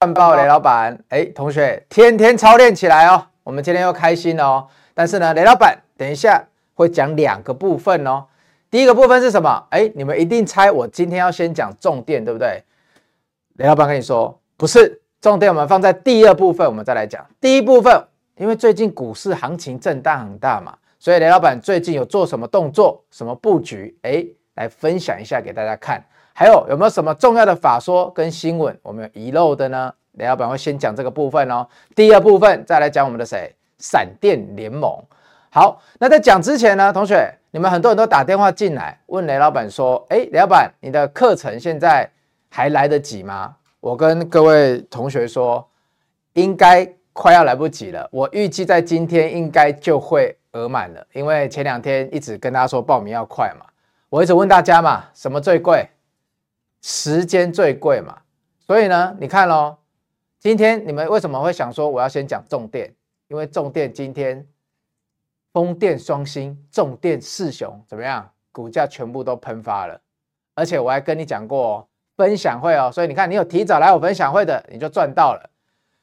赚爆雷老板，哎，同学天天操练起来哦。我们今天又开心了哦。但是呢，雷老板等一下会讲两个部分哦。第一个部分是什么？哎，你们一定猜我今天要先讲重点，对不对？雷老板跟你说，不是重点，我们放在第二部分，我们再来讲第一部分。因为最近股市行情震荡很大嘛，所以雷老板最近有做什么动作、什么布局？哎，来分享一下给大家看。还有有没有什么重要的法说跟新闻我们有遗漏的呢？雷老板会先讲这个部分哦。第二部分再来讲我们的谁？闪电联盟。好，那在讲之前呢，同学，你们很多人都打电话进来问雷老板说：“哎，雷老板，你的课程现在还来得及吗？”我跟各位同学说，应该快要来不及了。我预计在今天应该就会额满了，因为前两天一直跟大家说报名要快嘛。我一直问大家嘛，什么最贵？时间最贵嘛，所以呢，你看喽，今天你们为什么会想说我要先讲重电？因为重电今天风电双星、重电四雄怎么样？股价全部都喷发了，而且我还跟你讲过分享会哦，所以你看你有提早来我分享会的，你就赚到了。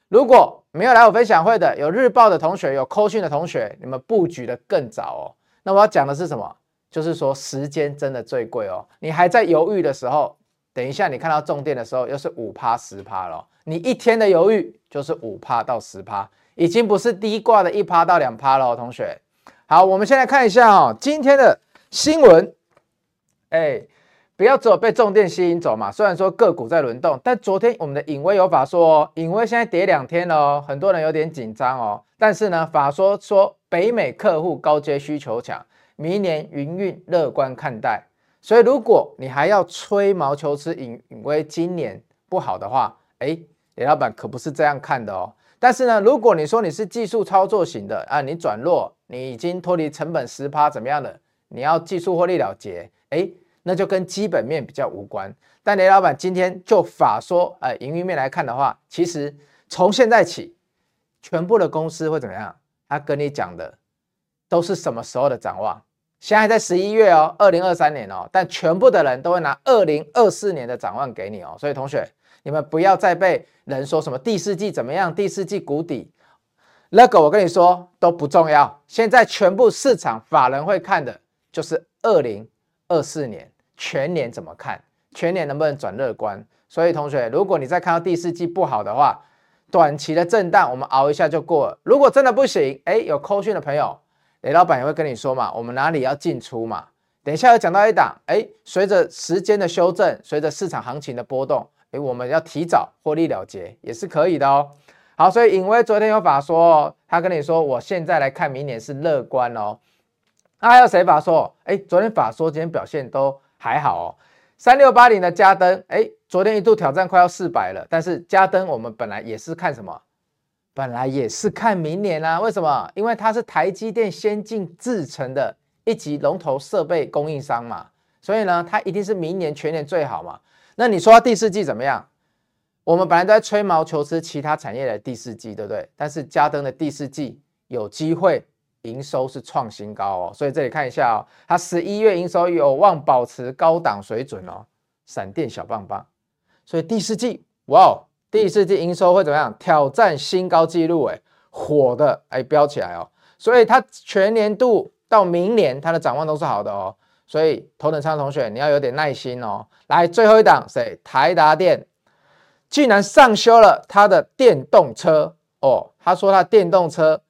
如果没有来我分享会的，有日报的同学，有扣讯的同学，你们布局的更早哦。那我要讲的是什么？就是说时间真的最贵哦，你还在犹豫的时候。等一下，你看到重电的时候，又是五趴十趴了。你一天的犹豫就是五趴到十趴，已经不是低挂的一趴到两趴了，同学。好，我们先来看一下哦，今天的新闻。哎，不要走被重电吸引走嘛。虽然说个股在轮动，但昨天我们的颖威有法说，颖威现在跌两天了哦，很多人有点紧张哦。但是呢，法说说北美客户高阶需求强，明年营运乐观看待。所以，如果你还要吹毛求疵，颖颖威今年不好的话，哎，雷老板可不是这样看的哦。但是呢，如果你说你是技术操作型的啊，你转弱，你已经脱离成本十趴怎么样的？你要技术获利了结，哎，那就跟基本面比较无关。但雷老板今天就法说，哎，营运面来看的话，其实从现在起，全部的公司会怎么样？他跟你讲的都是什么时候的展望？现在在十一月哦，二零二三年哦，但全部的人都会拿二零二四年的展望给你哦，所以同学，你们不要再被人说什么第四季怎么样，第四季谷底，那个我跟你说都不重要。现在全部市场法人会看的就是二零二四年全年怎么看，全年能不能转乐观。所以同学，如果你再看到第四季不好的话，短期的震荡我们熬一下就过了。如果真的不行，哎，有扣讯的朋友。雷老板也会跟你说嘛，我们哪里要进出嘛？等一下要讲到一档，哎，随着时间的修正，随着市场行情的波动，哎，我们要提早获利了结也是可以的哦。好，所以尹威昨天有法说，他跟你说，我现在来看明年是乐观哦。那还有谁法说？哎，昨天法说今天表现都还好哦。三六八零的嘉登，哎，昨天一度挑战快要四百了，但是嘉登我们本来也是看什么？本来也是看明年啊，为什么？因为它是台积电先进制程的一级龙头设备供应商嘛，所以呢，它一定是明年全年最好嘛。那你说它第四季怎么样？我们本来都在吹毛求疵其他产业的第四季，对不对？但是嘉登的第四季有机会营收是创新高哦，所以这里看一下哦，它十一月营收有望保持高档水准哦，闪电小棒棒。所以第四季，哇哦！第四季营收会怎么样？挑战新高纪录，哎，火的，哎，飙起来哦！所以它全年度到明年它的展望都是好的哦。所以头等舱同学你要有点耐心哦。来，最后一档谁？台达电竟然上修了它的电动车哦。他说他电动车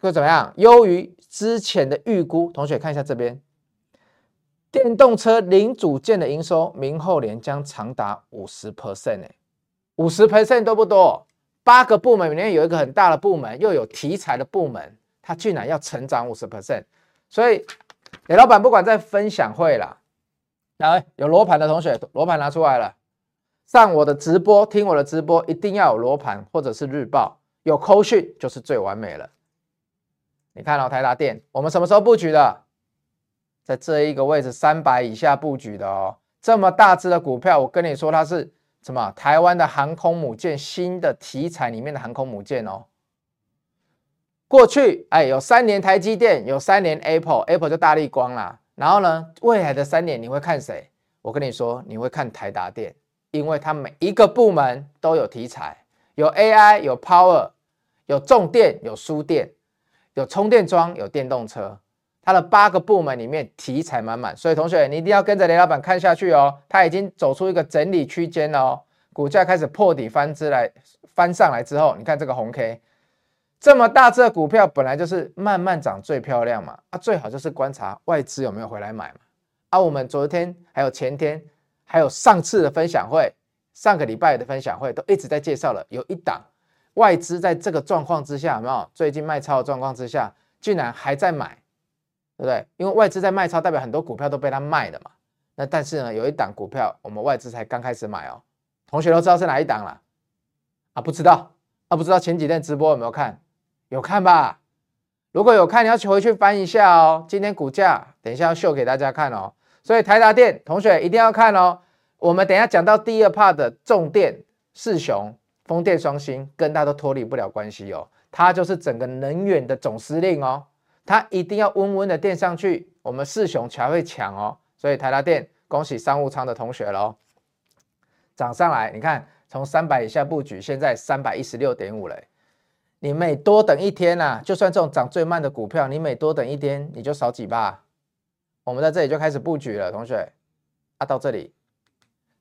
会怎么样？优于之前的预估。同学看一下这边，电动车零组件的营收明后年将长达五十 percent 哎。五十 percent 多不多，八个部门里面有一个很大的部门，又有题材的部门，它居然要成长五十 percent，所以雷老板不管在分享会啦，来有罗盘的同学，罗盘拿出来了，上我的直播，听我的直播，一定要有罗盘或者是日报，有扣讯就是最完美了。你看老、哦、台达电，我们什么时候布局的？在这一个位置三百以下布局的哦，这么大只的股票，我跟你说它是。什么？台湾的航空母舰新的题材里面的航空母舰哦。过去哎，有三年台积电，有三年 Apple，Apple 就大立光啦。然后呢，未来的三年你会看谁？我跟你说，你会看台达电，因为它每一个部门都有题材。有 AI，有 Power，有重电，有输电，有充电桩，有电动车。它的八个部门里面题材满满，所以同学你一定要跟着雷老板看下去哦。它已经走出一个整理区间了哦，股价开始破底翻支来翻上来之后，你看这个红 K，这么大只的股票本来就是慢慢涨最漂亮嘛，啊，最好就是观察外资有没有回来买嘛。啊，我们昨天还有前天还有上次的分享会，上个礼拜的分享会都一直在介绍了，有一档外资在这个状况之下，有没有？最近卖超的状况之下，竟然还在买。对不对？因为外资在卖超，代表很多股票都被他卖了嘛。那但是呢，有一档股票，我们外资才刚开始买哦。同学都知道是哪一档了？啊，不知道啊，不知道前几天直播有没有看？有看吧？如果有看，你要回去翻一下哦。今天股价等一下要秀给大家看哦。所以台达电同学一定要看哦。我们等一下讲到第二 part 的重电四雄，风电双星，跟它都脱离不了关系哦。它就是整个能源的总司令哦。它一定要温温的垫上去，我们四雄才会强哦。所以台达电，恭喜商务舱的同学喽，涨上来，你看从三百以下布局，现在三百一十六点五了。你每多等一天呐、啊，就算这种涨最慢的股票，你每多等一天，你就少几吧。我们在这里就开始布局了，同学。啊，到这里，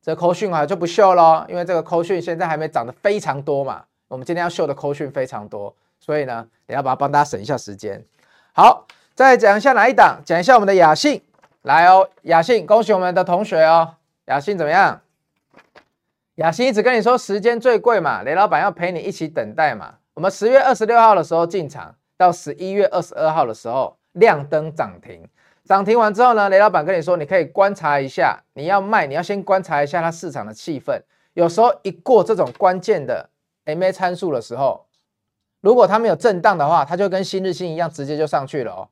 这个扣讯啊就不秀了，因为这个扣讯现在还没涨得非常多嘛。我们今天要秀的扣讯非常多，所以呢，等下把它帮大家省一下时间。好，再讲一下哪一档？讲一下我们的雅信，来哦，雅信，恭喜我们的同学哦。雅信怎么样？雅信一直跟你说时间最贵嘛，雷老板要陪你一起等待嘛。我们十月二十六号的时候进场，到十一月二十二号的时候亮灯涨停，涨停完之后呢，雷老板跟你说，你可以观察一下，你要卖，你要先观察一下它市场的气氛。有时候一过这种关键的 MA 参数的时候。如果它没有震荡的话，它就跟新日新一样，直接就上去了哦。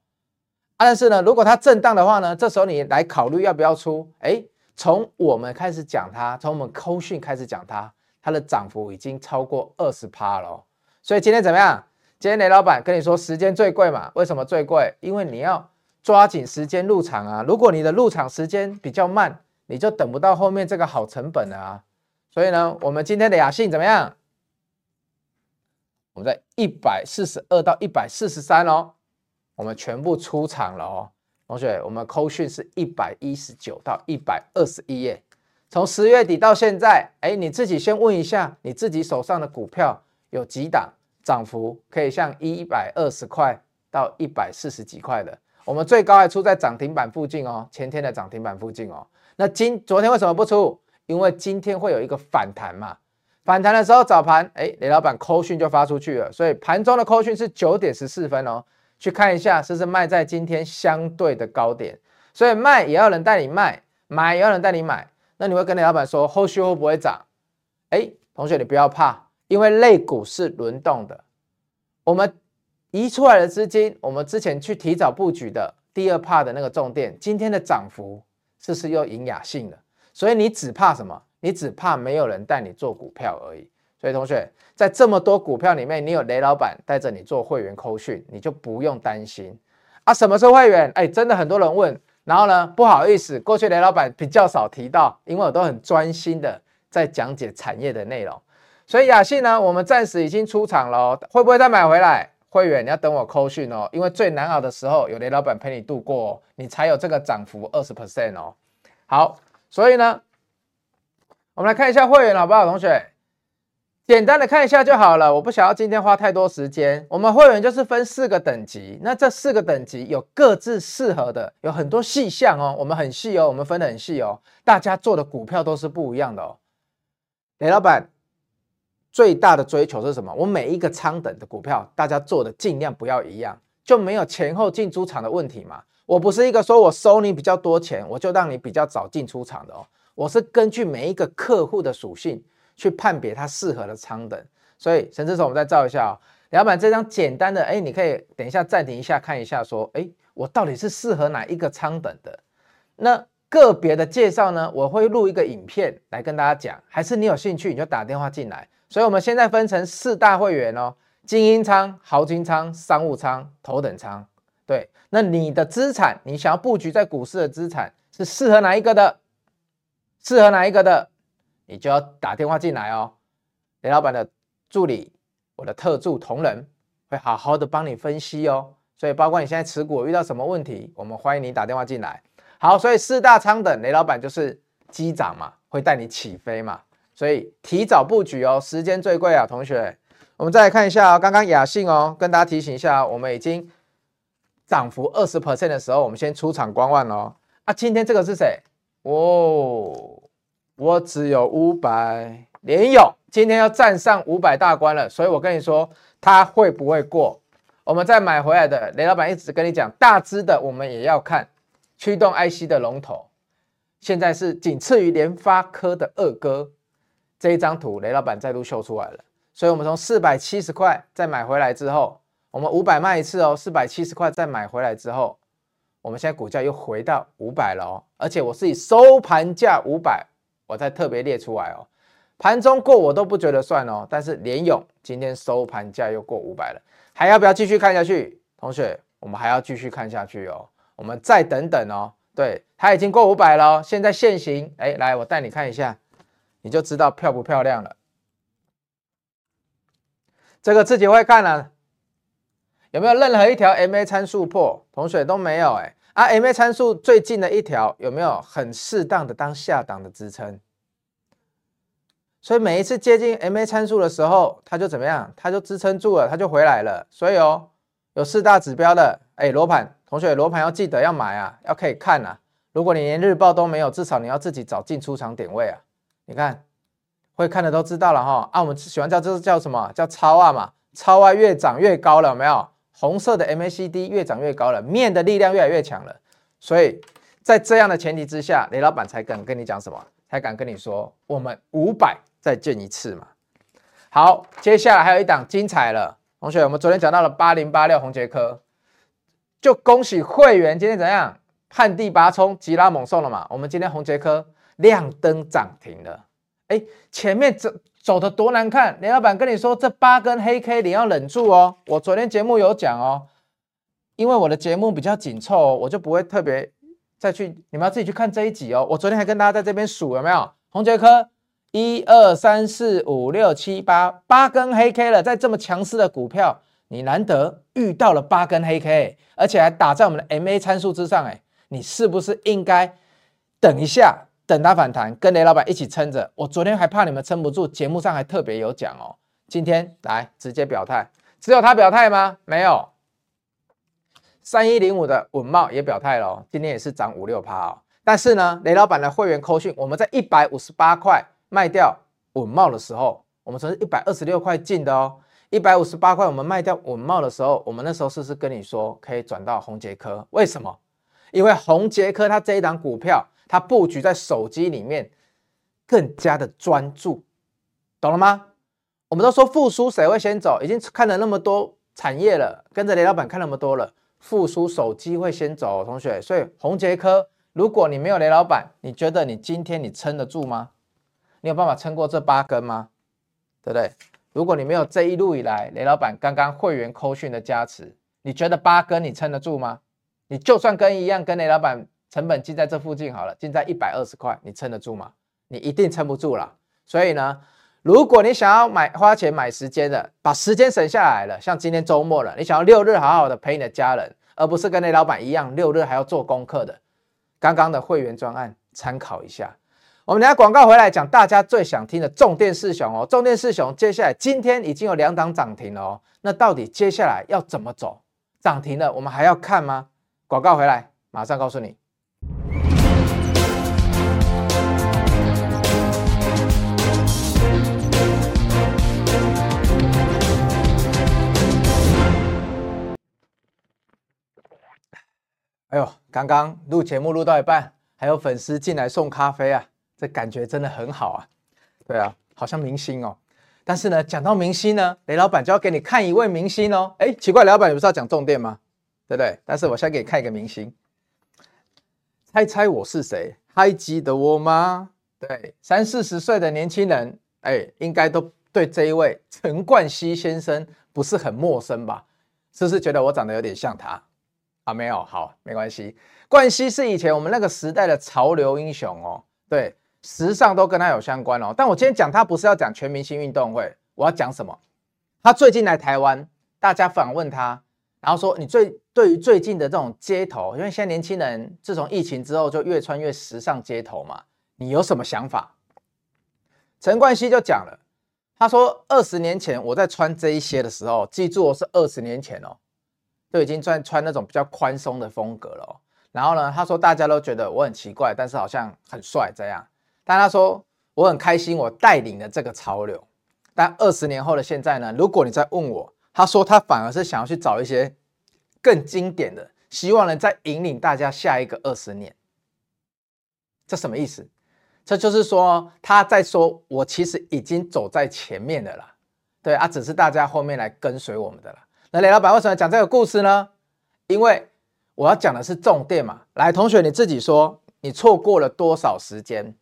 但是呢，如果它震荡的话呢，这时候你来考虑要不要出？哎，从我们开始讲它，从我们扣讯开始讲它，它的涨幅已经超过二十趴了哦。所以今天怎么样？今天雷老板跟你说，时间最贵嘛？为什么最贵？因为你要抓紧时间入场啊。如果你的入场时间比较慢，你就等不到后面这个好成本了啊。所以呢，我们今天的雅信怎么样？我们在一百四十二到一百四十三哦，我们全部出场了哦，同学，我们扣讯是一百一十九到一百二十一页，从十月底到现在，哎，你自己先问一下，你自己手上的股票有几档涨幅可以像一百二十块到一百四十几块的，我们最高还出在涨停板附近哦，前天的涨停板附近哦，那今昨天为什么不出？因为今天会有一个反弹嘛。反弹的时候早盘，哎，雷老板扣讯就发出去了，所以盘中的扣讯是九点十四分哦，去看一下是不是卖在今天相对的高点，所以卖也要人带你卖，买也要人带你买，那你会跟雷老板说后续会不会涨？哎，同学你不要怕，因为类股是轮动的，我们移出来的资金，我们之前去提早布局的第二 part 的那个重点，今天的涨幅是不是又赢雅信了？所以你只怕什么？你只怕没有人带你做股票而已，所以同学在这么多股票里面，你有雷老板带着你做会员扣讯，你就不用担心啊。什么是会员？哎，真的很多人问，然后呢，不好意思，过去雷老板比较少提到，因为我都很专心的在讲解产业的内容。所以雅信呢，我们暂时已经出场了，会不会再买回来？会员你要等我扣讯哦，因为最难熬的时候有雷老板陪你度过，你才有这个涨幅二十 percent 哦。好，所以呢。我们来看一下会员好不好，同学？简单的看一下就好了，我不想要今天花太多时间。我们会员就是分四个等级，那这四个等级有各自适合的，有很多细项哦。我们很细哦，我们分得很细哦。大家做的股票都是不一样的哦。雷老板最大的追求是什么？我每一个仓等的股票，大家做的尽量不要一样，就没有前后进出场的问题嘛。我不是一个说我收你比较多钱，我就让你比较早进出场的哦。我是根据每一个客户的属性去判别他适合的仓等，所以陈志总，我们再照一下哦。老板这张简单的，哎，你可以等一下暂停一下看一下，说，哎，我到底是适合哪一个仓等的？那个别的介绍呢，我会录一个影片来跟大家讲，还是你有兴趣你就打电话进来。所以我们现在分成四大会员哦：精英仓、豪金仓、商务仓、头等舱。对，那你的资产，你想要布局在股市的资产是适合哪一个的？适合哪一个的，你就要打电话进来哦。雷老板的助理、我的特助同仁会好好的帮你分析哦。所以，包括你现在持股遇到什么问题，我们欢迎你打电话进来。好，所以四大仓等雷老板就是机长嘛，会带你起飞嘛。所以提早布局哦，时间最贵啊，同学。我们再来看一下哦，刚刚雅信哦，跟大家提醒一下，我们已经涨幅二十 percent 的时候，我们先出场观望哦。啊，今天这个是谁？哦，我只有五百，连勇今天要站上五百大关了，所以我跟你说，它会不会过？我们再买回来的雷老板一直跟你讲，大支的我们也要看，驱动 IC 的龙头，现在是仅次于联发科的二哥。这一张图雷老板再度秀出来了，所以我们从四百七十块再买回来之后，我们五百卖一次哦，四百七十块再买回来之后，我们现在股价又回到五百了哦，而且我是以收盘价五百，我再特别列出来哦，盘中过我都不觉得算哦，但是联咏今天收盘价又过五百了。还要不要继续看下去？同学，我们还要继续看下去哦。我们再等等哦。对，它已经过五百了，现在现行。哎，来，我带你看一下，你就知道漂不漂亮了。这个自己会看了。有没有任何一条 MA 参数破？同学都没有哎。啊，MA 参数最近的一条有没有很适当的当下档的支撑？所以每一次接近 MA 参数的时候，它就怎么样？它就支撑住了，它就回来了。所以哦，有四大指标的，哎，罗盘同学，罗盘要记得要买啊，要可以看啊。如果你连日报都没有，至少你要自己找进出场点位啊。你看，会看的都知道了哈。啊，我们喜欢叫这是叫什么？叫超啊嘛，超啊越涨越高了，有没有？红色的 MACD 越涨越高了，面的力量越来越强了。所以在这样的前提之下，雷老板才敢跟你讲什么？才敢跟你说，我们五百。再见一次嘛。好，接下来还有一档精彩了，同学，我们昨天讲到了八零八六宏捷科，就恭喜会员今天怎样，旱地拔葱，急拉猛送了嘛。我们今天宏捷科亮灯涨停了，哎，前面走走的多难看，林老板跟你说这八根黑 K 你要忍住哦。我昨天节目有讲哦，因为我的节目比较紧凑哦，我就不会特别再去，你们要自己去看这一集哦。我昨天还跟大家在这边数有没有宏捷科。一二三四五六七八八根黑 K 了，在这么强势的股票，你难得遇到了八根黑 K，而且还打在我们的 MA 参数之上，哎，你是不是应该等一下，等它反弹，跟雷老板一起撑着？我昨天还怕你们撑不住，节目上还特别有讲哦。今天来直接表态，只有他表态吗？没有，三一零五的稳懋也表态了哦，今天也是涨五六趴哦。但是呢，雷老板的会员扣讯，我们在一百五十八块。卖掉稳懋的时候，我们从一百二十六块进的哦，一百五十八块我们卖掉稳懋的时候，我们那时候是不是跟你说可以转到宏捷科？为什么？因为宏捷科它这一档股票，它布局在手机里面更加的专注，懂了吗？我们都说复苏谁会先走？已经看了那么多产业了，跟着雷老板看那么多了，复苏手机会先走，同学。所以红杰科，如果你没有雷老板，你觉得你今天你撑得住吗？你有办法撑过这八根吗？对不对？如果你没有这一路以来雷老板刚刚会员扣讯的加持，你觉得八根你撑得住吗？你就算跟一样跟雷老板成本进在这附近好了，进在一百二十块，你撑得住吗？你一定撑不住了。所以呢，如果你想要买花钱买时间的，把时间省下来了，像今天周末了，你想要六日好好的陪你的家人，而不是跟雷老板一样六日还要做功课的，刚刚的会员专案参考一下。我们等下广告回来讲，大家最想听的重电四雄哦，重电四雄接下来今天已经有两档涨停了哦，那到底接下来要怎么走？涨停了，我们还要看吗？广告回来，马上告诉你。哎呦，刚刚录节目录到一半，还有粉丝进来送咖啡啊！这感觉真的很好啊，对啊，好像明星哦。但是呢，讲到明星呢，雷老板就要给你看一位明星哦。哎，奇怪，雷老板你不是要讲重点吗？对不对？但是我先给你看一个明星，猜猜我是谁？还记得我吗？对，三四十岁的年轻人，哎，应该都对这一位陈冠希先生不是很陌生吧？是不是觉得我长得有点像他？啊，没有，好，没关系。冠希是以前我们那个时代的潮流英雄哦，对。时尚都跟他有相关哦，但我今天讲他不是要讲全明星运动会，我要讲什么？他最近来台湾，大家访问他，然后说你最对于最近的这种街头，因为现在年轻人自从疫情之后就越穿越时尚街头嘛，你有什么想法？陈冠希就讲了，他说二十年前我在穿这一些的时候，记住我是二十年前哦，都已经穿穿那种比较宽松的风格了哦。然后呢，他说大家都觉得我很奇怪，但是好像很帅这样。但他说我很开心，我带领了这个潮流。但二十年后的现在呢，如果你再问我，他说他反而是想要去找一些更经典的，希望能再引领大家下一个二十年。这什么意思？这就是说他在说我其实已经走在前面的了，对啊，只是大家后面来跟随我们的了。那雷老板为什么讲这个故事呢？因为。我要讲的是重点嘛，来，同学你自己说，你错过了多少时间？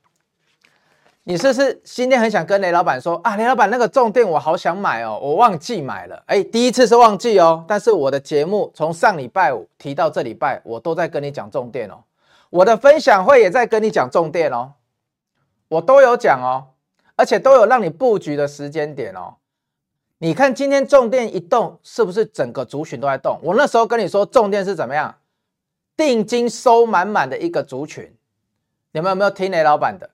你是不是今天很想跟雷老板说啊？雷老板那个重点我好想买哦，我忘记买了。哎，第一次是忘记哦，但是我的节目从上礼拜五提到这礼拜，我都在跟你讲重点哦。我的分享会也在跟你讲重点哦，我都有讲哦，而且都有让你布局的时间点哦。你看今天重点一动，是不是整个族群都在动？我那时候跟你说重点是怎么样？定金收满满的一个族群，你们有没有听雷老板的？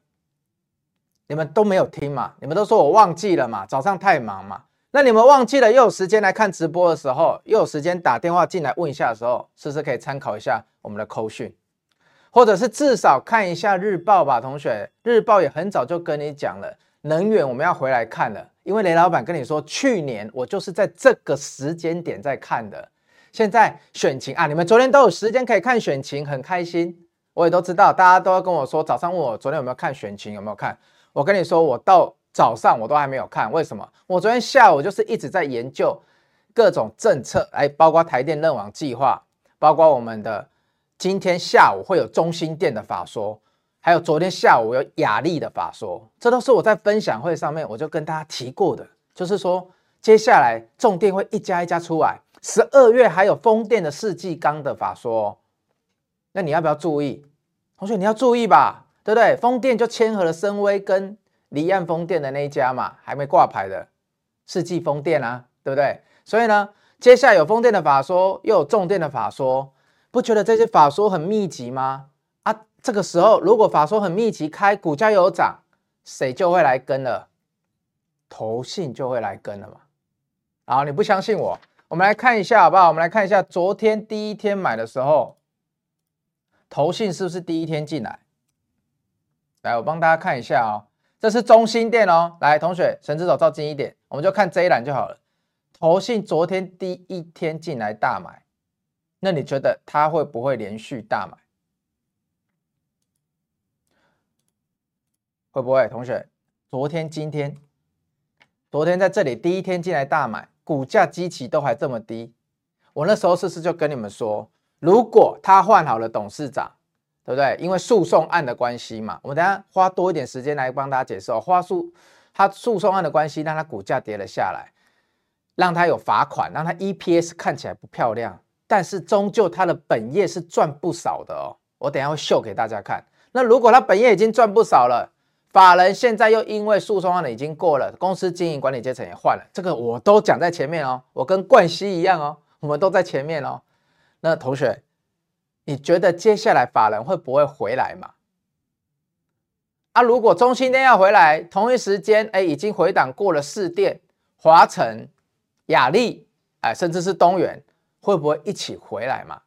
你们都没有听嘛？你们都说我忘记了嘛？早上太忙嘛？那你们忘记了又有时间来看直播的时候，又有时间打电话进来问一下的时候，是不是可以参考一下我们的扣讯，或者是至少看一下日报吧？同学，日报也很早就跟你讲了，能源我们要回来看了，因为雷老板跟你说，去年我就是在这个时间点在看的。现在选情啊，你们昨天都有时间可以看选情，很开心。我也都知道，大家都要跟我说，早上问我昨天有没有看选情，有没有看？我跟你说，我到早上我都还没有看，为什么？我昨天下午就是一直在研究各种政策，哎，包括台电认网计划，包括我们的今天下午会有中心店的法说，还有昨天下午有雅力的法说，这都是我在分享会上面我就跟大家提过的，就是说接下来重电会一家一家出来。十二月还有风电的世纪钢的法说，那你要不要注意？同学你要注意吧，对不对？风电就签合了深威跟离岸风电的那一家嘛，还没挂牌的世纪风电啊，对不对？所以呢，接下来有风电的法说，又有重电的法说，不觉得这些法说很密集吗？这个时候如果法说很密集开，股价有涨，谁就会来跟了？投信就会来跟了嘛。好，你不相信我？我们来看一下好不好？我们来看一下昨天第一天买的时候，投信是不是第一天进来？来，我帮大家看一下哦。这是中心店哦。来，同学，神之手照近一点，我们就看这一栏就好了。投信昨天第一天进来大买，那你觉得它会不会连续大买？会不会？同学，昨天、今天，昨天在这里第一天进来大买。股价基期都还这么低，我那时候是不是就跟你们说，如果他换好了董事长，对不对？因为诉讼案的关系嘛，我们等下花多一点时间来帮大家解释哦。花诉他诉讼案的关系，让他股价跌了下来，让他有罚款，让他 EPS 看起来不漂亮，但是终究他的本业是赚不少的哦。我等下会秀给大家看。那如果他本业已经赚不少了，法人现在又因为诉讼案已经过了，公司经营管理阶层也换了，这个我都讲在前面哦，我跟冠希一样哦，我们都在前面哦。那同学，你觉得接下来法人会不会回来嘛？啊，如果中兴电要回来，同一时间哎，已经回档过了士电、华城、亚力，哎，甚至是东元，会不会一起回来嘛？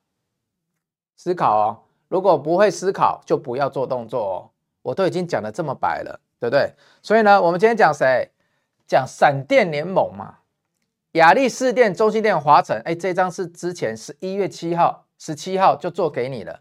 思考哦，如果不会思考，就不要做动作哦。我都已经讲得这么白了，对不对？所以呢，我们今天讲谁？讲闪电联盟嘛，亚力、士电、中兴电、华晨。哎，这张是之前十一月七号、十七号就做给你了。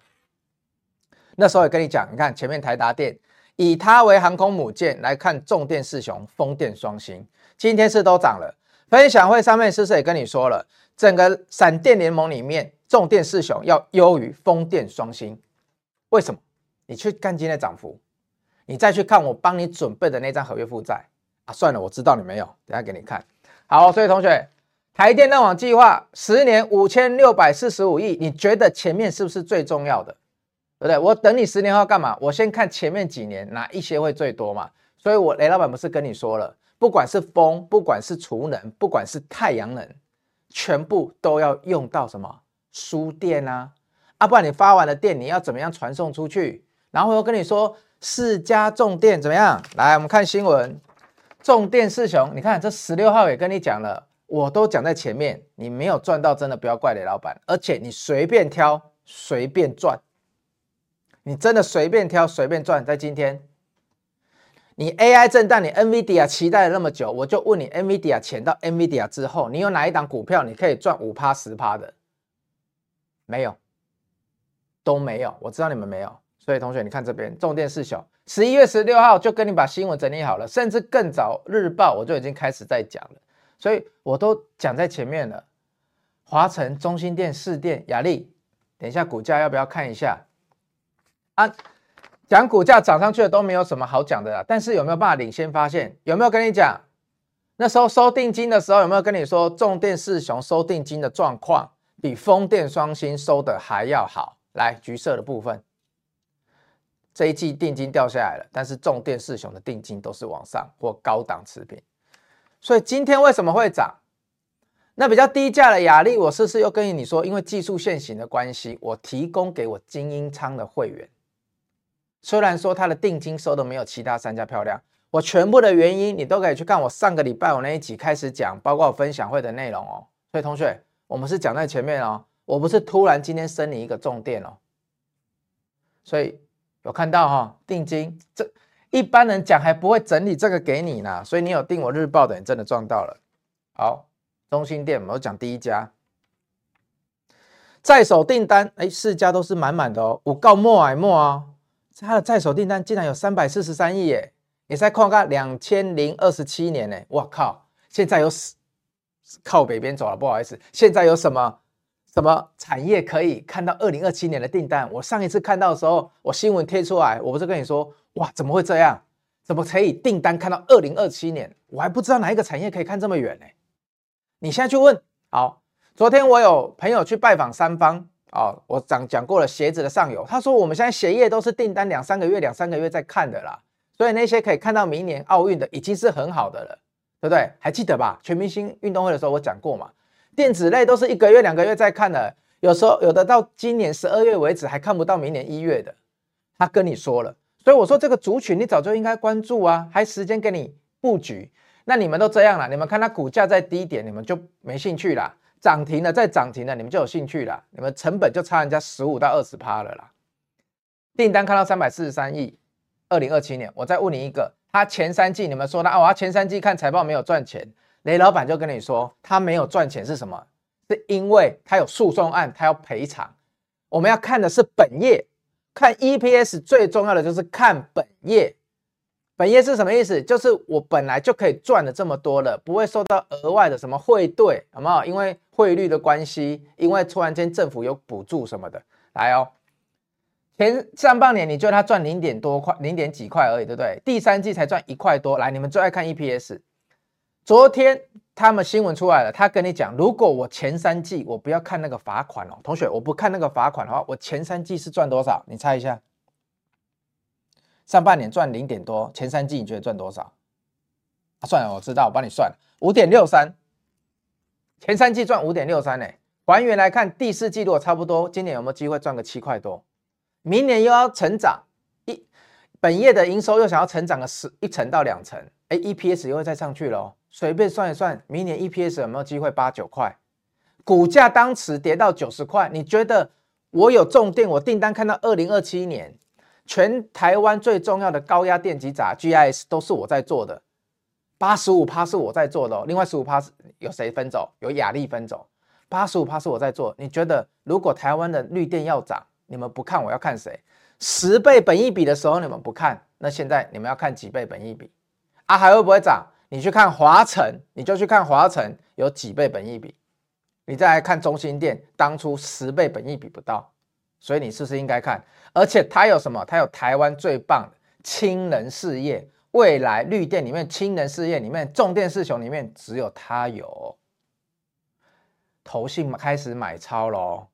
那时候也跟你讲，你看前面台达电，以它为航空母舰来看，重电四雄，风电双星，今天是都涨了。分享会上面是不是也跟你说了，整个闪电联盟里面，重电四雄要优于风电双星？为什么？你去看今天的涨幅。你再去看我帮你准备的那张合约负债啊，算了，我知道你没有，等下给你看。好，所以同学，台电认网计划十年五千六百四十五亿，你觉得前面是不是最重要的？对不对？我等你十年后干嘛？我先看前面几年哪一些会最多嘛。所以我雷老板不是跟你说了，不管是风，不管是储能，不管是太阳能，全部都要用到什么输电啊？啊，不然你发完了电，你要怎么样传送出去？然后又跟你说四家重电怎么样？来，我们看新闻，重电四雄，你看这十六号也跟你讲了，我都讲在前面，你没有赚到，真的不要怪雷老板，而且你随便挑，随便赚，你真的随便挑，随便赚，在今天。你 AI 震荡，你 NVIDIA 期待了那么久，我就问你，NVIDIA 潜到 NVIDIA 之后，你有哪一档股票你可以赚五趴十趴的？没有，都没有。我知道你们没有，所以同学，你看这边重电四雄，十一月十六号就跟你把新闻整理好了，甚至更早日报我就已经开始在讲了，所以我都讲在前面了。华城、中兴电、士电、亚力，等一下股价要不要看一下？啊？讲股价涨上去的都没有什么好讲的啦，但是有没有办法领先发现？有没有跟你讲？那时候收定金的时候有没有跟你说重电四雄收定金的状况比风电双星收的还要好？来，橘色的部分，这一季定金掉下来了，但是重电四雄的定金都是往上或高档持平，所以今天为什么会涨？那比较低价的雅力，我是不是又跟你说，因为技术限行的关系，我提供给我精英仓的会员。虽然说它的定金收的没有其他三家漂亮，我全部的原因你都可以去看我上个礼拜我那一集开始讲，包括我分享会的内容哦。所以同学，我们是讲在前面哦，我不是突然今天升你一个重电哦。所以有看到哈、哦，定金这一般人讲还不会整理这个给你呢，所以你有订我日报的，你真的赚到了。好，中兴店我讲第一家，在手订单哎，四家都是满满的哦，我告莫挨莫啊。他的在手订单竟然有三百四十三亿耶！也在看看两千零二十七年呢，我靠！现在有靠北边走了，不好意思。现在有什么什么产业可以看到二零二七年的订单？我上一次看到的时候，我新闻贴出来，我不是跟你说，哇，怎么会这样？怎么可以订单看到二零二七年？我还不知道哪一个产业可以看这么远呢。你现在去问。好，昨天我有朋友去拜访三方。哦，我讲讲过了，鞋子的上游，他说我们现在鞋业都是订单两三个月、两三个月在看的啦，所以那些可以看到明年奥运的已经是很好的了，对不对？还记得吧？全明星运动会的时候我讲过嘛，电子类都是一个月、两个月在看的，有时候有的到今年十二月为止还看不到明年一月的，他跟你说了，所以我说这个族群你早就应该关注啊，还时间给你布局，那你们都这样了，你们看它股价在低点，你们就没兴趣啦。涨停了，再涨停了，你们就有兴趣了。你们成本就差人家十五到二十趴了啦。订单看到三百四十三亿，二零二七年，我再问你一个，他前三季你们说的啊，我前三季看财报没有赚钱，雷老板就跟你说他没有赚钱是什么？是因为他有诉讼案，他要赔偿。我们要看的是本业，看 EPS 最重要的就是看本业。本业是什么意思？就是我本来就可以赚的这么多了，不会受到额外的什么汇兑，好不好？因为汇率的关系，因为突然间政府有补助什么的，来哦。前上半年你觉得他赚零点多块，零点几块而已，对不对？第三季才赚一块多。来，你们最爱看 EPS。昨天他们新闻出来了，他跟你讲，如果我前三季我不要看那个罚款哦，同学，我不看那个罚款的话，我前三季是赚多少？你猜一下。上半年赚零点多，前三季你觉得赚多少？啊，算了，我知道，我帮你算，五点六三。前三季赚五点六三呢，还原来看第四季度差不多，今年有没有机会赚个七块多？明年又要成长一，本业的营收又想要成长个十一成到两成，哎，EPS 又会再上去了哦。随便算一算，明年 EPS 有没有机会八九块？股价当时跌到九十块，你觉得我有重电，我订单看到二零二七年？全台湾最重要的高压电机闸 GIS 都是我在做的，八十五趴是我在做的哦，另外十五趴是有谁分走？有雅力分走，八十五趴是我在做。你觉得如果台湾的绿电要涨，你们不看我要看谁？十倍本益比的时候你们不看，那现在你们要看几倍本益比？啊，还会不会涨？你去看华晨，你就去看华晨有几倍本益比？你再来看中心店，当初十倍本益比不到。所以你是不是应该看？而且它有什么？它有台湾最棒的氢能事业，未来绿电里面氢能事业里面重电四雄里面只有它有。投信开始买超喽，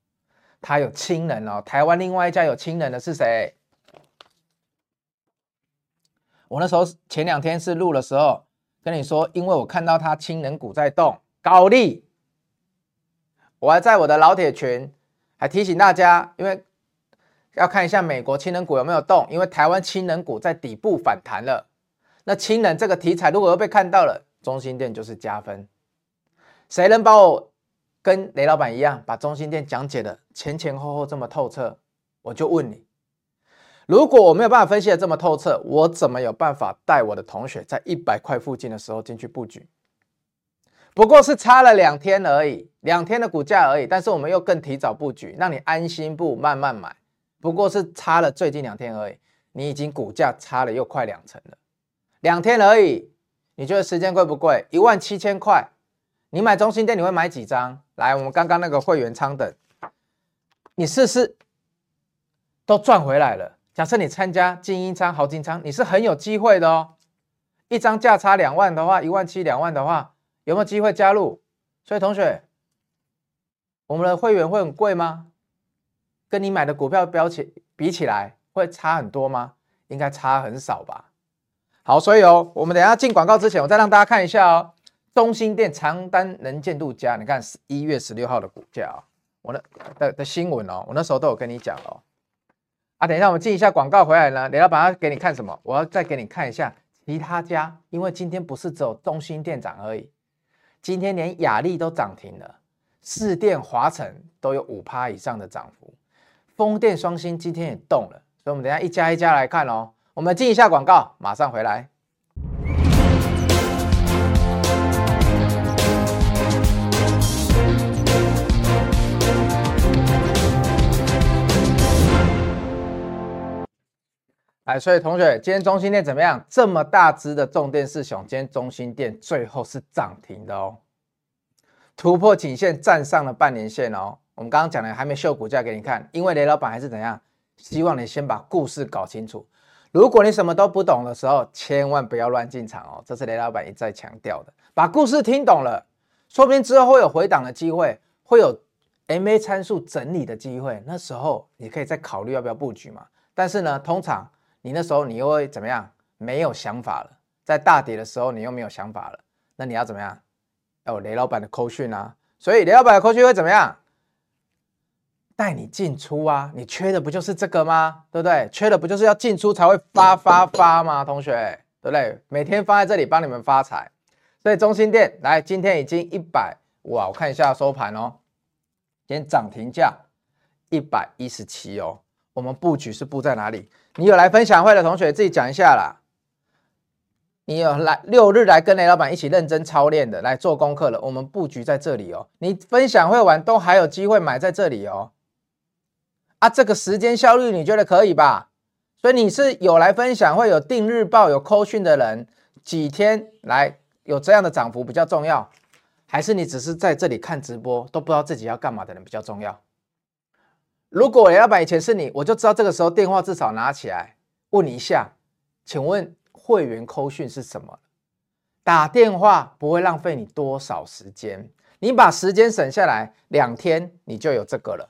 它有氢能哦。台湾另外一家有氢能的是谁？我那时候前两天是录的时候，跟你说，因为我看到它氢能股在动，高利。我还在我的老铁群还提醒大家，因为要看一下美国氢能股有没有动，因为台湾氢能股在底部反弹了。那氢能这个题材如果又被看到了，中心店就是加分。谁能把我跟雷老板一样，把中心店讲解的前前后后这么透彻？我就问你，如果我没有办法分析的这么透彻，我怎么有办法带我的同学在一百块附近的时候进去布局？不过是差了两天而已，两天的股价而已，但是我们又更提早布局，让你安心不慢慢买。不过是差了最近两天而已，你已经股价差了又快两成了，两天而已，你觉得时间贵不贵？一万七千块，你买中兴电你会买几张？来，我们刚刚那个会员仓等，你试试，都赚回来了。假设你参加精英仓、豪金仓，你是很有机会的哦。一张价差两万的话，一万七两万的话。有没有机会加入？所以同学，我们的会员会很贵吗？跟你买的股票标起比起来，会差很多吗？应该差很少吧。好，所以哦，我们等下进广告之前，我再让大家看一下哦。中心店长单能见度加，你看一月十六号的股价哦，我的的的新闻哦，我那时候都有跟你讲哦。啊，等一下我们进一下广告回来呢，雷老板要给你看什么？我要再给你看一下其他家，因为今天不是只有中心店涨而已。今天连雅力都涨停了，市电、华晨都有五趴以上的涨幅，风电、双星今天也动了，所以我们等一下一家一家来看哦。我们进一下广告，马上回来。哎，所以同学，今天中心店怎么样？这么大只的重电四雄，今天中心店最后是涨停的哦，突破颈线，站上了半年线哦。我们刚刚讲的还没秀股价给你看，因为雷老板还是怎样，希望你先把故事搞清楚。如果你什么都不懂的时候，千万不要乱进场哦。这是雷老板一再强调的，把故事听懂了，说不定之后会有回档的机会，会有 MA 参数整理的机会，那时候你可以再考虑要不要布局嘛。但是呢，通常。你那时候你又会怎么样？没有想法了，在大跌的时候你又没有想法了，那你要怎么样？要有雷老板的扣讯啊！所以雷老板的扣讯会怎么样？带你进出啊！你缺的不就是这个吗？对不对？缺的不就是要进出才会发发发吗？同学，对不对？每天放在这里帮你们发财。所以中心店来，今天已经一百哇！我看一下收盘哦，今天涨停价一百一十七哦。我们布局是布在哪里？你有来分享会的同学自己讲一下啦。你有来六日来跟雷老板一起认真操练的，来做功课了。我们布局在这里哦。你分享会完都还有机会买在这里哦。啊，这个时间效率你觉得可以吧？所以你是有来分享会、有订日报、有扣讯的人，几天来有这样的涨幅比较重要，还是你只是在这里看直播都不知道自己要干嘛的人比较重要？如果雷老板以前是你，我就知道这个时候电话至少拿起来问你一下，请问会员扣讯是什么？打电话不会浪费你多少时间？你把时间省下来，两天你就有这个了。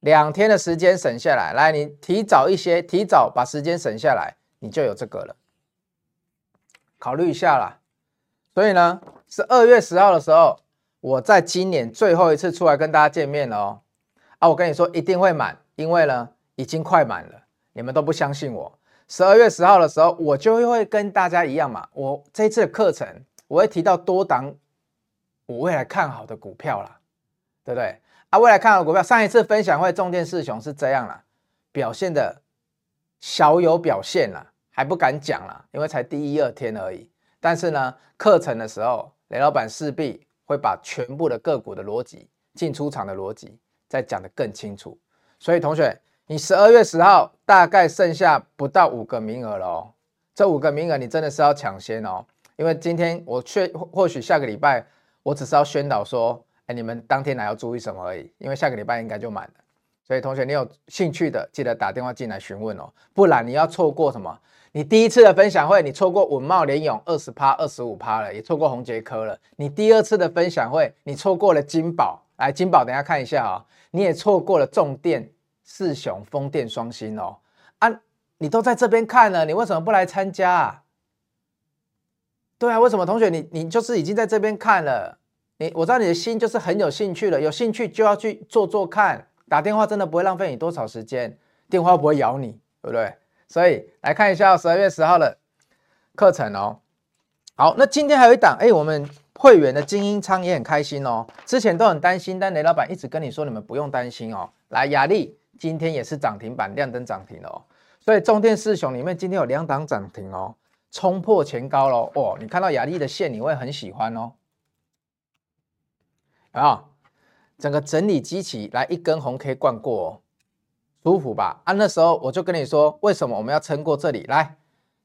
两天的时间省下来，来，你提早一些，提早把时间省下来，你就有这个了。考虑一下啦。所以呢，是二月十号的时候，我在今年最后一次出来跟大家见面了哦。啊，我跟你说一定会满，因为呢已经快满了，你们都不相信我。十二月十号的时候，我就会跟大家一样嘛，我这次的课程我会提到多档我未来看好的股票啦，对不对？啊，未来看好的股票，上一次分享会重电四雄是这样啦，表现的小有表现啦，还不敢讲啦，因为才第一二天而已。但是呢，课程的时候，雷老板势必会把全部的个股的逻辑、进出场的逻辑。再讲得更清楚，所以同学，你十二月十号大概剩下不到五个名额了哦。这五个名额你真的是要抢先哦，因为今天我确或许下个礼拜我只是要宣导说，哎，你们当天来要注意什么而已，因为下个礼拜应该就满了。所以同学，你有兴趣的记得打电话进来询问哦，不然你要错过什么？你第一次的分享会，你错过稳懋联勇二十趴、二十五趴了，也错过红捷科了。你第二次的分享会，你错过了金宝，来金宝，等下看一下啊、你也错过了重电四雄、风电双星哦啊！你都在这边看了，你为什么不来参加啊？对啊，为什么同学你你就是已经在这边看了，你我知道你的心就是很有兴趣了，有兴趣就要去做做看，打电话真的不会浪费你多少时间，电话不会咬你，对不对？所以来看一下十二月十号的课程哦。好，那今天还有一档，哎，我们会员的精英仓也很开心哦。之前都很担心，但雷老板一直跟你说，你们不用担心哦。来，亚力今天也是涨停板，亮灯涨停哦。所以中电四雄里面今天有两档涨停哦，冲破前高喽。哦，你看到亚力的线，你会很喜欢哦。啊，整个整理机器来一根红 K 灌过哦，舒服吧？啊，那时候我就跟你说，为什么我们要撑过这里来？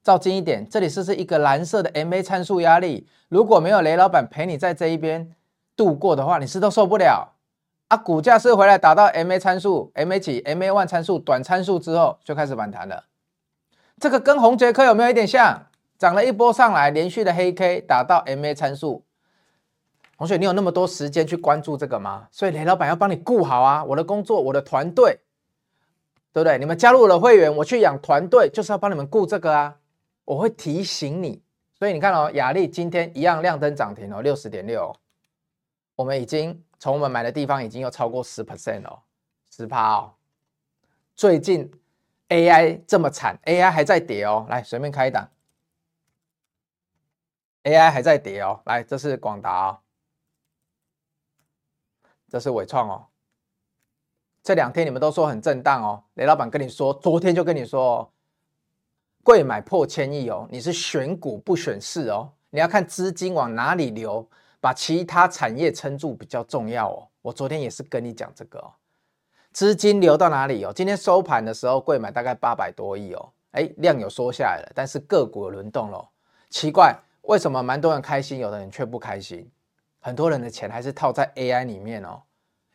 照近一点，这里是是一个蓝色的 MA 参数压力？如果没有雷老板陪你在这一边度过的话，你是都受不了啊！股价是回来打到 MA 参数、MA 几、MA one 参数、短参数之后就开始反弹了。这个跟宏捷科有没有一点像？涨了一波上来，连续的黑 K 打到 MA 参数。同学，你有那么多时间去关注这个吗？所以雷老板要帮你顾好啊！我的工作，我的团队，对不对？你们加入了会员，我去养团队，就是要帮你们顾这个啊！我会提醒你，所以你看哦，雅力今天一样亮灯涨停哦，六十点六，我们已经从我们买的地方已经有超过十 percent 哦，十趴哦。最近 AI 这么惨，AI 还在跌哦，来随便开一档，AI 还在跌哦，来这是广达哦，这是伟创哦，这两天你们都说很震荡哦，雷老板跟你说，昨天就跟你说哦。贵买破千亿哦，你是选股不选市哦，你要看资金往哪里流，把其他产业撑住比较重要哦。我昨天也是跟你讲这个哦，资金流到哪里哦？今天收盘的时候，贵买大概八百多亿哦，哎，量有缩下来了，但是个股有轮动喽。奇怪，为什么蛮多人开心，有的人却不开心？很多人的钱还是套在 AI 里面哦，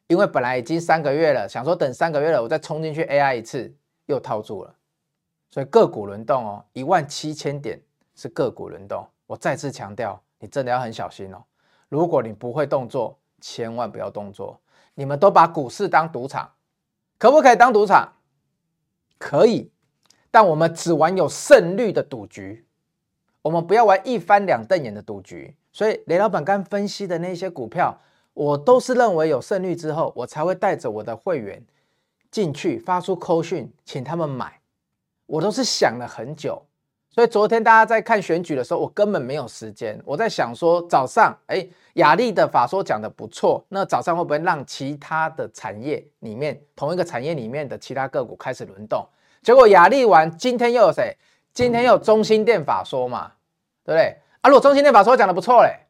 因为本来已经三个月了，想说等三个月了，我再冲进去 AI 一次，又套住了。所以个股轮动哦，一万七千点是个股轮动。我再次强调，你真的要很小心哦。如果你不会动作，千万不要动作。你们都把股市当赌场，可不可以当赌场？可以，但我们只玩有胜率的赌局，我们不要玩一翻两瞪眼的赌局。所以雷老板刚分析的那些股票，我都是认为有胜率之后，我才会带着我的会员进去发出扣讯，请他们买。我都是想了很久，所以昨天大家在看选举的时候，我根本没有时间。我在想说，早上哎，亚力的法说讲的不错，那早上会不会让其他的产业里面，同一个产业里面的其他个股开始轮动？结果雅力完，今天又有谁？今天又有中心电法说嘛，对不对？啊，如果中心电法说讲的不错嘞，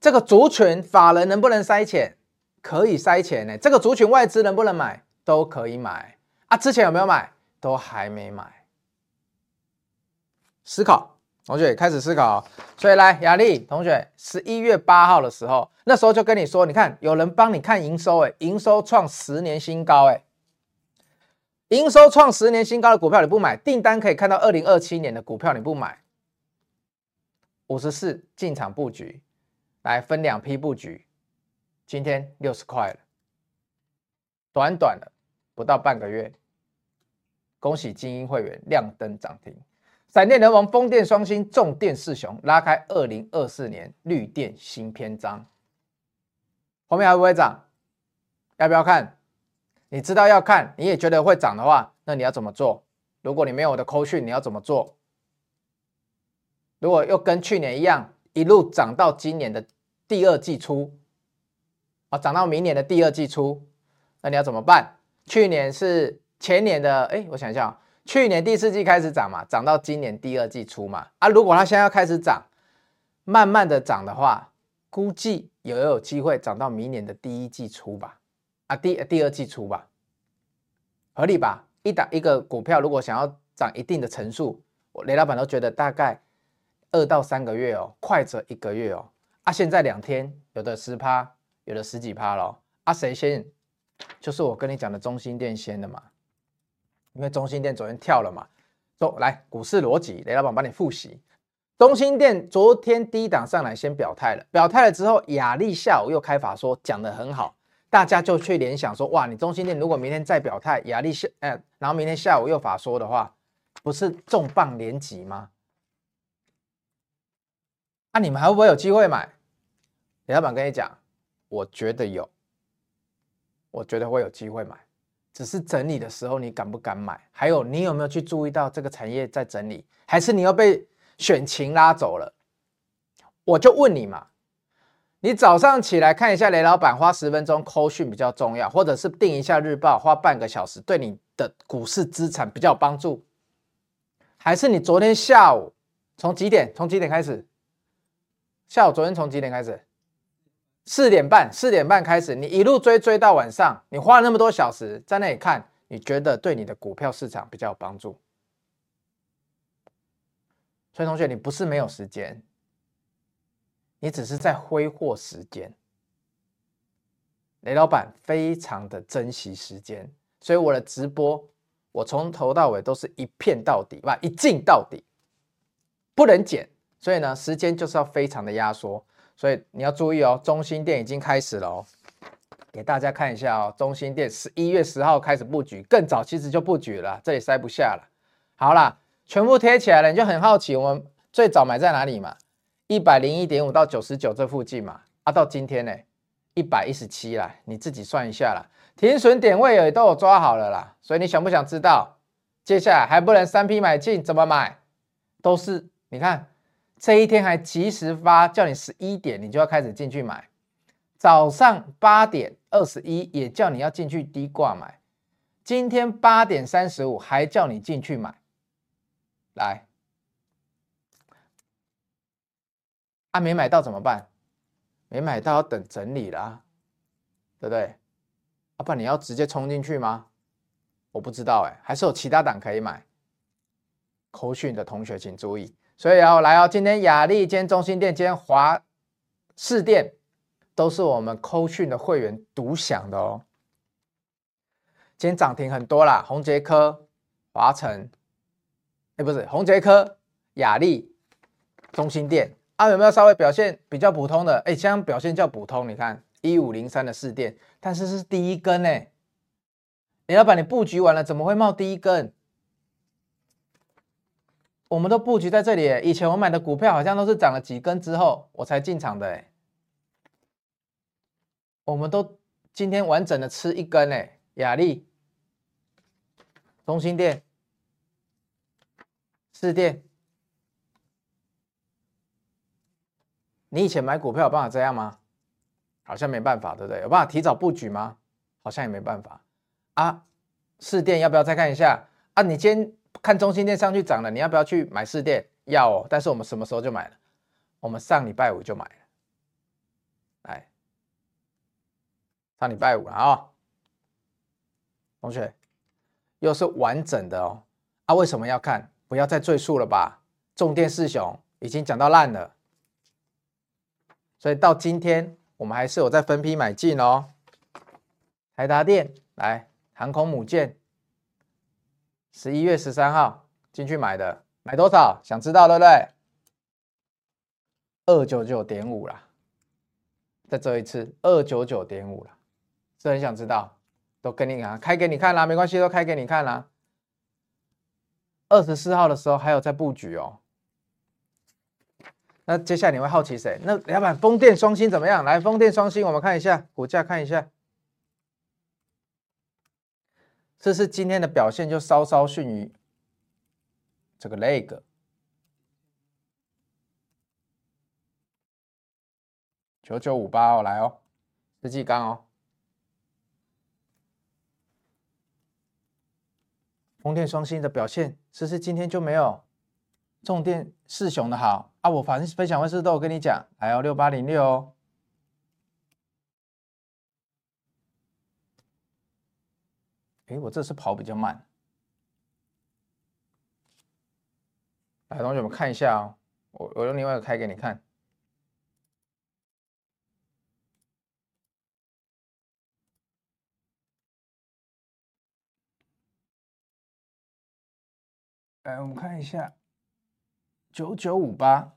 这个族群法人能不能塞钱？可以塞钱呢。这个族群外资能不能买？都可以买。啊，之前有没有买？都还没买。思考，同学开始思考。所以来，雅丽同学，十一月八号的时候，那时候就跟你说，你看有人帮你看营收，哎，营收创十年新高，哎，营收创十年新高的股票你不买，订单可以看到二零二七年的股票你不买，五十四进场布局，来分两批布局，今天六十块了，短短的。不到半个月，恭喜精英会员亮灯涨停，闪电人王、风电双星、重电四雄拉开二零二四年绿电新篇章。后面还会不会涨？要不要看？你知道要看，你也觉得会涨的话，那你要怎么做？如果你没有我的扣讯，你要怎么做？如果又跟去年一样，一路涨到今年的第二季初，啊，涨到明年的第二季初，那你要怎么办？去年是前年的，哎，我想一下，去年第四季开始涨嘛，涨到今年第二季初嘛，啊，如果它现在要开始涨，慢慢的涨的话，估计也有机会涨到明年的第一季初吧，啊，第第二季初吧，合理吧？一打一个股票如果想要涨一定的层数，我雷老板都觉得大概二到三个月哦，快则一个月哦，啊，现在两天有的十趴，有的十几趴咯，啊，谁先？就是我跟你讲的中心电先的嘛，因为中兴电昨天跳了嘛，走来股市逻辑，雷老板帮你复习。中兴电昨天低档上来先表态了，表态了之后，亚力下午又开法说讲得很好，大家就去联想说，哇，你中兴电如果明天再表态，亚力下，哎，然后明天下午又法说的话，不是重磅连击吗？啊，你们还会不会有机会买？雷老板跟你讲，我觉得有，我觉得会有机会买，只是整理的时候你敢不敢买？还有你有没有去注意到这个产业在整理？还是你要被选情拉走了？我就问你嘛，你早上起来看一下雷老板，花十分钟扣讯比较重要，或者是订一下日报，花半个小时对你的股市资产比较有帮助？还是你昨天下午从几点？从几点开始？下午昨天从几点开始？四点半，四点半开始，你一路追追到晚上，你花了那么多小时在那里看，你觉得对你的股票市场比较有帮助？所以同学，你不是没有时间，你只是在挥霍时间。雷老板非常的珍惜时间，所以我的直播，我从头到尾都是一片到底，吧，一镜到底，不能剪。所以呢，时间就是要非常的压缩。所以你要注意哦，中心店已经开始了哦，给大家看一下哦，中心店十一月十号开始布局，更早其实就布局了，这里塞不下了。好啦，全部贴起来了，你就很好奇，我们最早买在哪里嘛？一百零一点五到九十九这附近嘛，啊，到今天呢，一百一十七啦，你自己算一下啦，停损点位也都有抓好了啦。所以你想不想知道？接下来还不能三批买进，怎么买？都是你看。这一天还及时发，叫你十一点你就要开始进去买，早上八点二十一也叫你要进去低挂买，今天八点三十五还叫你进去买，来，啊没买到怎么办？没买到要等整理啦，对不对？啊不你要直接冲进去吗？我不知道哎，还是有其他档可以买。扣讯的同学请注意。所以要来哦，今天雅力、今天中心店、今天华市店都是我们扣讯的会员独享的哦。今天涨停很多啦，宏捷科、华城，哎，不是宏捷科、雅力、中心店啊，有没有稍微表现比较普通的？哎，这样表现较普通，你看一五零三的市店，但是是第一根呢。李老板，你布局完了，怎么会冒第一根？我们都布局在这里，以前我买的股票好像都是涨了几根之后我才进场的，哎，我们都今天完整的吃一根，哎，雅丽、中兴电、四电，你以前买股票有办法这样吗？好像没办法，对不对？有办法提早布局吗？好像也没办法啊。士电要不要再看一下啊？你今天。看中心店上去涨了，你要不要去买士电？要哦，但是我们什么时候就买了？我们上礼拜五就买了，来，上礼拜五了啊、同学，又是完整的哦。啊，为什么要看？不要再赘述了吧？重电四雄已经讲到烂了，所以到今天我们还是有在分批买进哦。台达电来，航空母舰。十一月十三号进去买的，买多少？想知道对不对？二九九点五啦，再做一次，二九九点五啦，是很想知道，都跟你讲，开给你看啦，没关系，都开给你看啦。二十四号的时候还有在布局哦。那接下来你会好奇谁？那老板，风电双星怎么样？来，风电双星，我们看一下股价，看一下。这是今天的表现，就稍稍逊于这个 leg。九九五八哦，来哦，世纪钢哦，风电双星的表现，是不是今天就没有重电四雄的好啊？我反正分享会是都有跟你讲，来哦，六八零六哦。哎，我这次跑比较慢。来，同学们看一下哦，我我用另外一个开给你看。来，我们看一下，九九五八。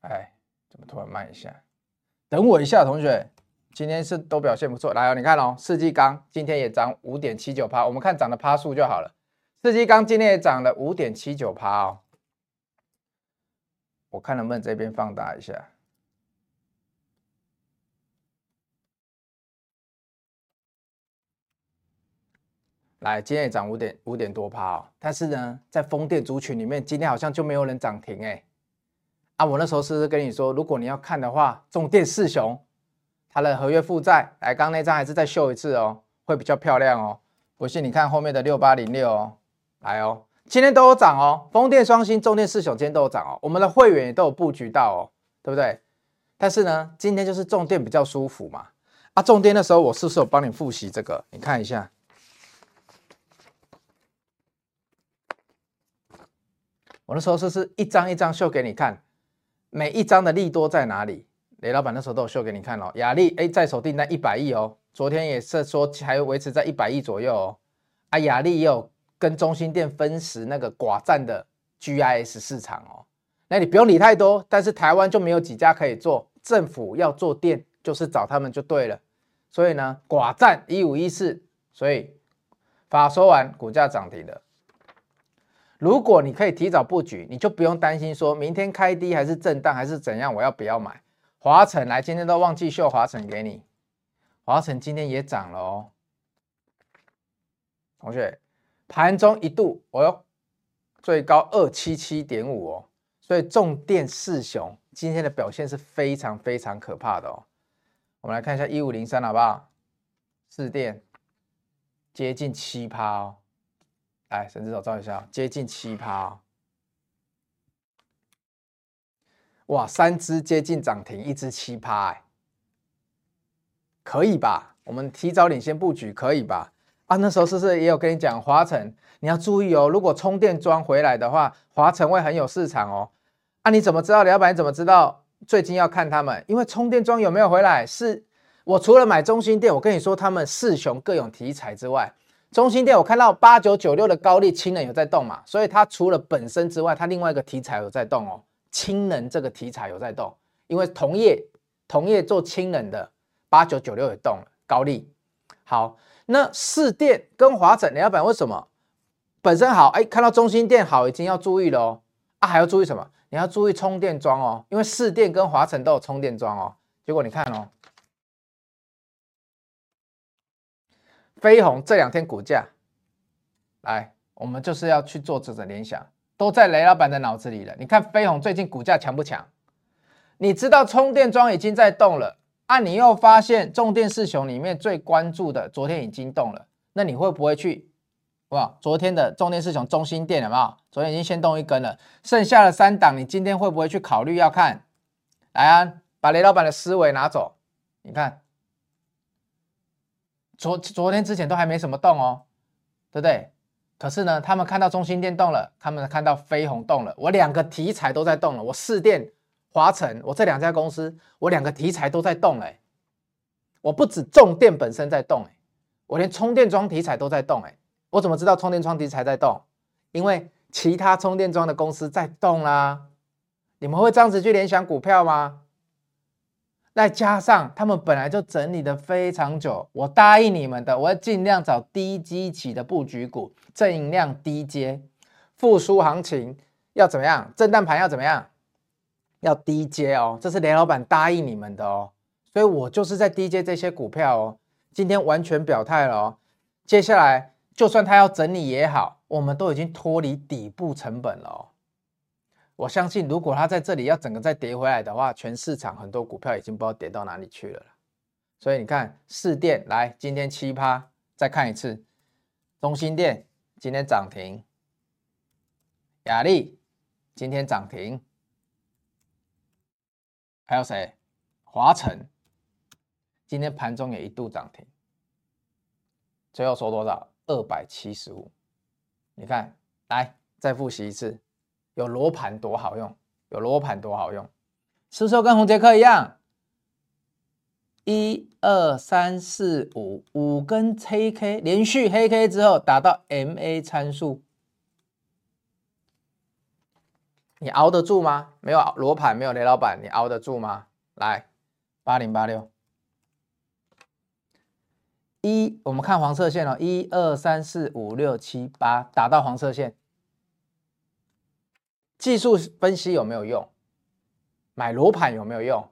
哎，怎么突然慢一下？等我一下，同学。今天是都表现不错，来哦，你看哦，世纪钢今天也涨五点七九趴，我们看涨的趴数就好了。世纪钢今天也涨了五点七九趴哦。我看能不能这边放大一下。来，今天也涨五点五点多趴哦，但是呢，在风电族群里面，今天好像就没有人涨停哎。啊，我那时候是不是跟你说，如果你要看的话，重电四雄，它的合约负债，来，刚那张还是再秀一次哦，会比较漂亮哦。不信你看后面的六八零六哦，来哦，今天都有涨哦，风电双星、重电四雄今天都有涨哦，我们的会员也都有布局到哦，对不对？但是呢，今天就是重电比较舒服嘛。啊，重电的时候我是不是有帮你复习这个？你看一下。我那时候是是一张一张秀给你看，每一张的利多在哪里？雷老板那时候都有秀给你看哦。亚力哎，在手订单一百亿哦，昨天也是说还维持在一百亿左右哦。啊，亚力也有跟中兴电分食那个寡占的 GIS 市场哦。那你不用理太多，但是台湾就没有几家可以做，政府要做电就是找他们就对了。所以呢，寡占一五一四，所以法说完股价涨停了。如果你可以提早布局，你就不用担心说明天开低还是震荡还是怎样，我要不要买？华城来，今天都忘记秀华城给你，华城今天也涨了哦。同学，盘中一度我要最高二七七点五哦，所以重电四雄今天的表现是非常非常可怕的哦。我们来看一下一五零三好不好？四电接近七趴哦。来，神之手照一下，接近七趴，哦，哇，三只接近涨停，一只七趴，哎，可以吧？我们提早领先布局，可以吧？啊，那时候是不是也有跟你讲华晨？你要注意哦，如果充电桩回来的话，华晨会很有市场哦。啊，你怎么知道？老板你怎么知道？最近要看他们，因为充电桩有没有回来？是我除了买中心店，我跟你说，他们四雄各有题材之外。中心店，我看到八九九六的高利氢能有在动嘛，所以它除了本身之外，它另外一个题材有在动哦。氢能这个题材有在动，因为同业同业做氢能的八九九六也动了，高利。好，那市电跟华城，老板为什么本身好？哎，看到中心电好，已经要注意了哦。啊，还要注意什么？你要注意充电桩哦，因为市电跟华城都有充电桩哦。结果你看哦。飞鸿这两天股价，来，我们就是要去做这种联想，都在雷老板的脑子里了。你看飞鸿最近股价强不强？你知道充电桩已经在动了，啊，你又发现重电四雄里面最关注的昨天已经动了，那你会不会去？哇，昨天的重电四雄中心电有没有？昨天已经先动一根了，剩下的三档，你今天会不会去考虑要看？来啊，把雷老板的思维拿走，你看。昨昨天之前都还没什么动哦，对不对？可是呢，他们看到中兴电动了，他们看到飞鸿动了，我两个题材都在动了。我士电、华晨，我这两家公司，我两个题材都在动哎。我不止重电本身在动哎，我连充电桩题材都在动哎。我怎么知道充电桩题材在动？因为其他充电桩的公司在动啦。你们会这样子去联想股票吗？再加上他们本来就整理的非常久，我答应你们的，我要尽量找低基期的布局股，正量低接，复苏行情要怎么样？震荡盘要怎么样？要低接哦，这是雷老板答应你们的哦，所以我就是在低接这些股票哦，今天完全表态了哦，接下来就算他要整理也好，我们都已经脱离底部成本了哦。我相信，如果它在这里要整个再跌回来的话，全市场很多股票已经不知道跌到哪里去了。所以你看，市电来今天七趴，再看一次，中心电今天涨停，亚力今天涨停，还有谁？华晨今天盘中也一度涨停，最后收多少？二百七十五。你看，来再复习一次。有罗盘多好用，有罗盘多好用，是不是跟红杰克一样？一二三四五五根黑 K 连续黑 K 之后打到 MA 参数，你熬得住吗？没有罗盘，没有雷老板，你熬得住吗？来，八零八六，一我们看黄色线哦，一二三四五六七八，打到黄色线。技术分析有没有用？买罗盘有没有用？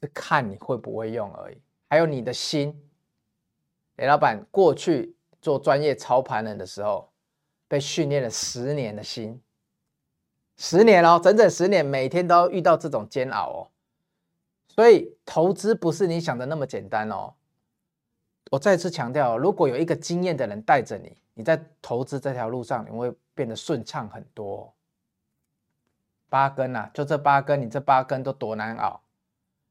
是看你会不会用而已。还有你的心，雷老板过去做专业操盘人的时候，被训练了十年的心，十年哦，整整十年，每天都遇到这种煎熬哦。所以投资不是你想的那么简单哦。我再次强调，如果有一个经验的人带着你，你在投资这条路上，你会变得顺畅很多。八根呐、啊，就这八根，你这八根都多难熬。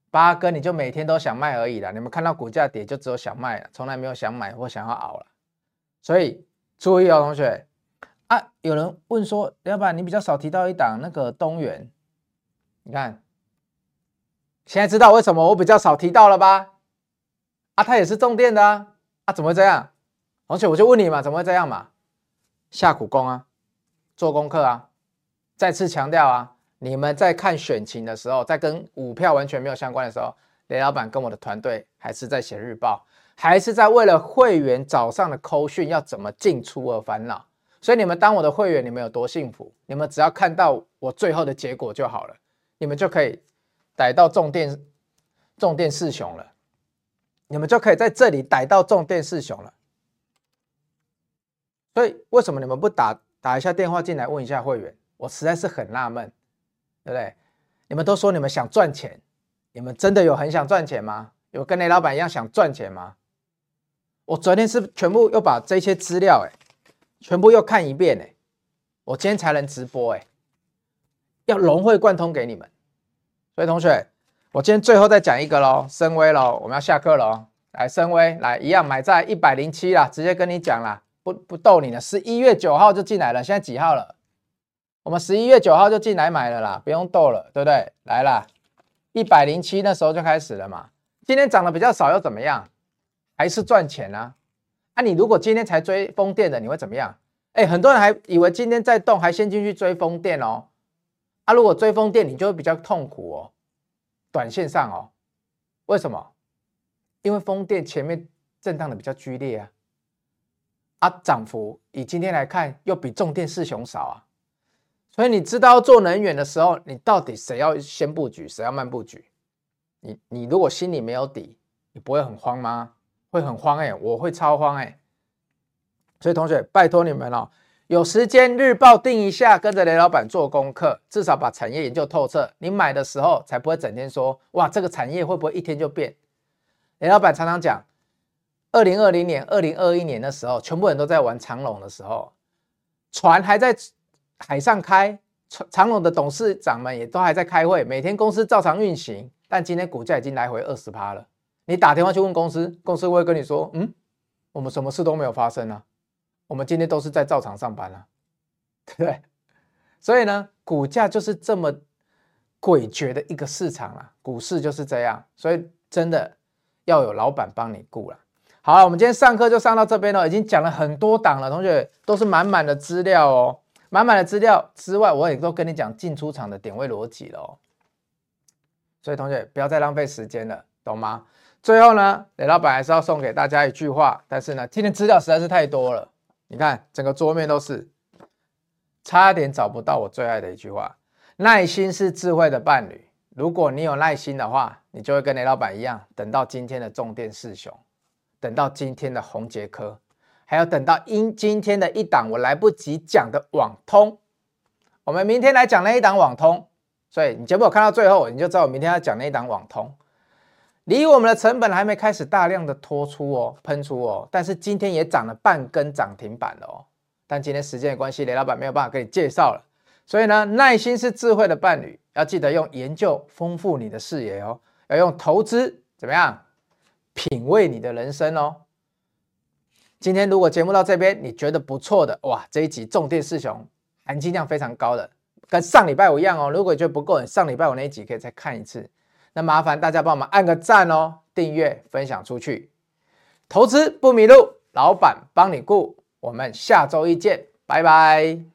八根你就每天都想卖而已了，你们看到股价跌就只有想卖了，从来没有想买或想要熬了。所以注意哦，同学啊，有人问说，要不然你比较少提到一档那个东元，你看，现在知道为什么我比较少提到了吧？啊，它也是重电的啊，啊，怎么会这样？同学，我就问你嘛，怎么会这样嘛？下苦功啊，做功课啊，再次强调啊。你们在看选情的时候，在跟股票完全没有相关的时候，雷老板跟我的团队还是在写日报，还是在为了会员早上的扣讯要怎么进出而烦恼。所以你们当我的会员，你们有多幸福？你们只要看到我最后的结果就好了，你们就可以逮到重电重电四雄了，你们就可以在这里逮到重电四雄了。所以为什么你们不打打一下电话进来问一下会员？我实在是很纳闷。对不对？你们都说你们想赚钱，你们真的有很想赚钱吗？有跟雷老板一样想赚钱吗？我昨天是全部又把这些资料哎，全部又看一遍哎，我今天才能直播哎，要融会贯通给你们。所以同学，我今天最后再讲一个喽，深威喽，我们要下课喽。来，深威来一样买在一百零七啦，直接跟你讲啦，不不逗你了，十一月九号就进来了，现在几号了？我们十一月九号就进来买了啦，不用逗了，对不对？来啦，一百零七那时候就开始了嘛。今天涨得比较少又怎么样？还是赚钱啊？啊，你如果今天才追风电的，你会怎么样？哎，很多人还以为今天在动，还先进去追风电哦。啊，如果追风电，你就会比较痛苦哦。短线上哦，为什么？因为风电前面震荡的比较剧烈啊。啊，涨幅以今天来看，又比重电四雄少啊。所以你知道做能源的时候，你到底谁要先布局，谁要慢布局？你你如果心里没有底，你不会很慌吗？会很慌哎、我会超慌哎、所以同学，拜托你们哦，有时间日报定一下，跟着雷老板做功课，至少把产业研究透彻。你买的时候才不会整天说哇，这个产业会不会一天就变？雷老板常常讲，二零二零年、二零二一年的时候，全部人都在玩长龙的时候，船还在。海上开，长长荣的董事长们也都还在开会，每天公司照常运行，但今天股价已经来回二十趴了。你打电话去问公司，公司会跟你说：“嗯，我们什么事都没有发生啊，我们今天都是在照常上班啊，对不对？”所以呢，股价就是这么诡谲的一个市场啊，股市就是这样，所以真的要有老板帮你顾了。好了，我们今天上课就上到这边了，已经讲了很多档了，同学都是满满的资料哦。满满的资料之外，我也都跟你讲进出场的点位逻辑了哦。所以同学不要再浪费时间了，懂吗？最后呢，雷老板还是要送给大家一句话，但是呢，今天资料实在是太多了，你看整个桌面都是，差点找不到我最爱的一句话：耐心是智慧的伴侣。如果你有耐心的话，你就会跟雷老板一样，等到今天的重电四雄，等到今天的宏捷科。还要等到因今天的一档我来不及讲的网通，我们明天来讲那一档网通。所以你节目看到最后，你就知道我明天要讲那一档网通。离我们的成本还没开始大量的拖出哦，喷出哦，但是今天也涨了半根涨停板了哦。但今天时间的关系，雷老板没有办法给你介绍了。所以呢，耐心是智慧的伴侣，要记得用研究丰富你的视野哦，要用投资怎么样品味你的人生哦。今天如果节目到这边你觉得不错的哇，这一集重点四雄含金量非常高的，跟上礼拜五一样哦。如果觉得不够，上礼拜五那一集可以再看一次。那麻烦大家帮我们按个赞哦，订阅分享出去。投资不迷路，老板帮你顾。我们下周一见，拜拜。